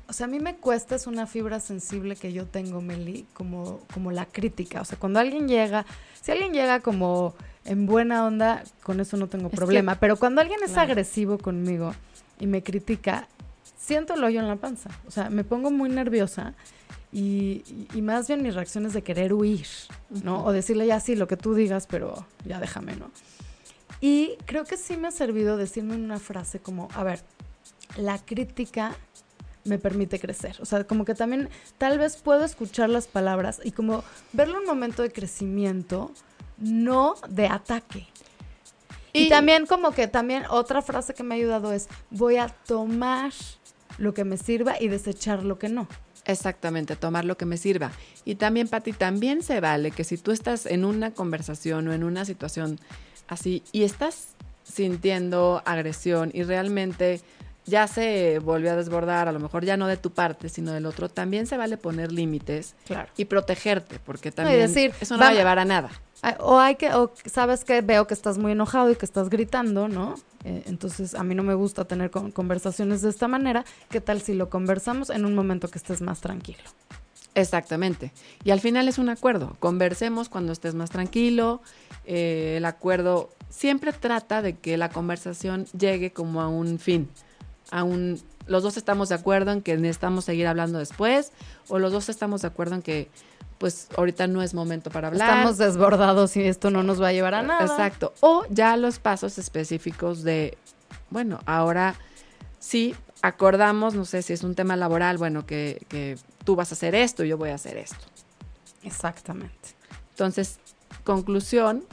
o sea, a mí me cuesta, es una fibra sensible que yo tengo, Meli, como, como la crítica. O sea, cuando alguien llega, si alguien llega como en buena onda, con eso no tengo problema. Pero cuando alguien es Claro. agresivo conmigo y me critica, siento el hoyo en la panza. O sea, me pongo muy nerviosa. Y, y- más bien mis reacciones de querer huir, ¿no? O decirle ya sí, lo que tú digas, pero ya déjame, ¿no? Y creo que sí me ha servido decirme una frase como, a ver, la crítica me permite crecer. O sea, como que también tal vez puedo escuchar las palabras y como verlo un momento de crecimiento, no de ataque. Y, Y- también como que también otra frase que me ha ayudado es, voy a tomar lo que me sirva y desechar lo que no. Exactamente, tomar lo que me sirva. Y también, Pati, también se vale que si tú estás en una conversación o en una situación así y estás sintiendo agresión y realmente ya se volvió a desbordar, a lo mejor ya no de tu parte, sino del otro, también se vale poner límites Claro. y protegerte, porque también decir, eso no va a llevar a nada. O hay que, o sabes que veo que estás muy enojado y que estás gritando, ¿no? Eh, entonces a mí no me gusta tener con- conversaciones de esta manera. ¿Qué tal si lo conversamos en un momento que estés más tranquilo? Exactamente. Y al final es un acuerdo. Conversemos cuando estés más tranquilo. Eh, el acuerdo siempre trata de que la conversación llegue como a un fin, a los dos estamos de acuerdo en que necesitamos seguir hablando después, o los dos estamos de acuerdo en que pues ahorita no es momento para hablar. Estamos desbordados y esto no nos va a llevar a nada. Exacto. O ya los pasos específicos de, bueno, ahora sí acordamos, no sé si es un tema laboral, bueno, que, que tú vas a hacer esto y yo voy a hacer esto. Exactamente. Entonces, conclusión,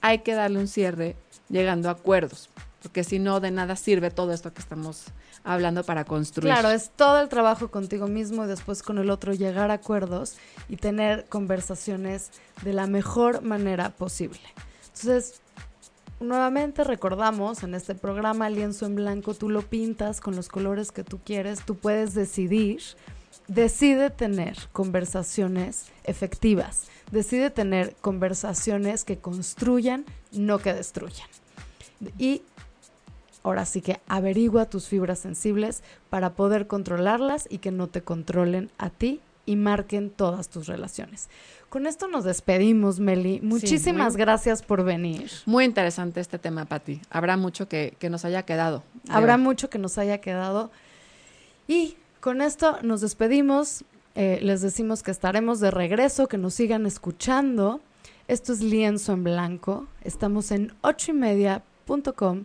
hay que darle un cierre llegando a acuerdos, porque si no, de nada sirve todo esto que estamos hablando para construir. Claro, es todo el trabajo contigo mismo y después con el otro llegar a acuerdos y tener conversaciones de la mejor manera posible. Entonces, nuevamente recordamos en este programa lienzo en blanco, tú lo pintas con los colores que tú quieres, tú puedes decidir, decide tener conversaciones efectivas, decide tener conversaciones que construyan, no que destruyan. Y ahora sí que averigua tus fibras sensibles para poder controlarlas y que no te controlen a ti y marquen todas tus relaciones. Con esto nos despedimos, Meli. Muchísimas muy- gracias por venir. Muy interesante este tema, Patti. Habrá mucho que, que nos haya quedado. Habrá mucho que nos haya quedado. Y con esto nos despedimos. Eh, les decimos que estaremos de regreso, que nos sigan escuchando. Esto es Lienzo en Blanco. Estamos en ochoymedia.com.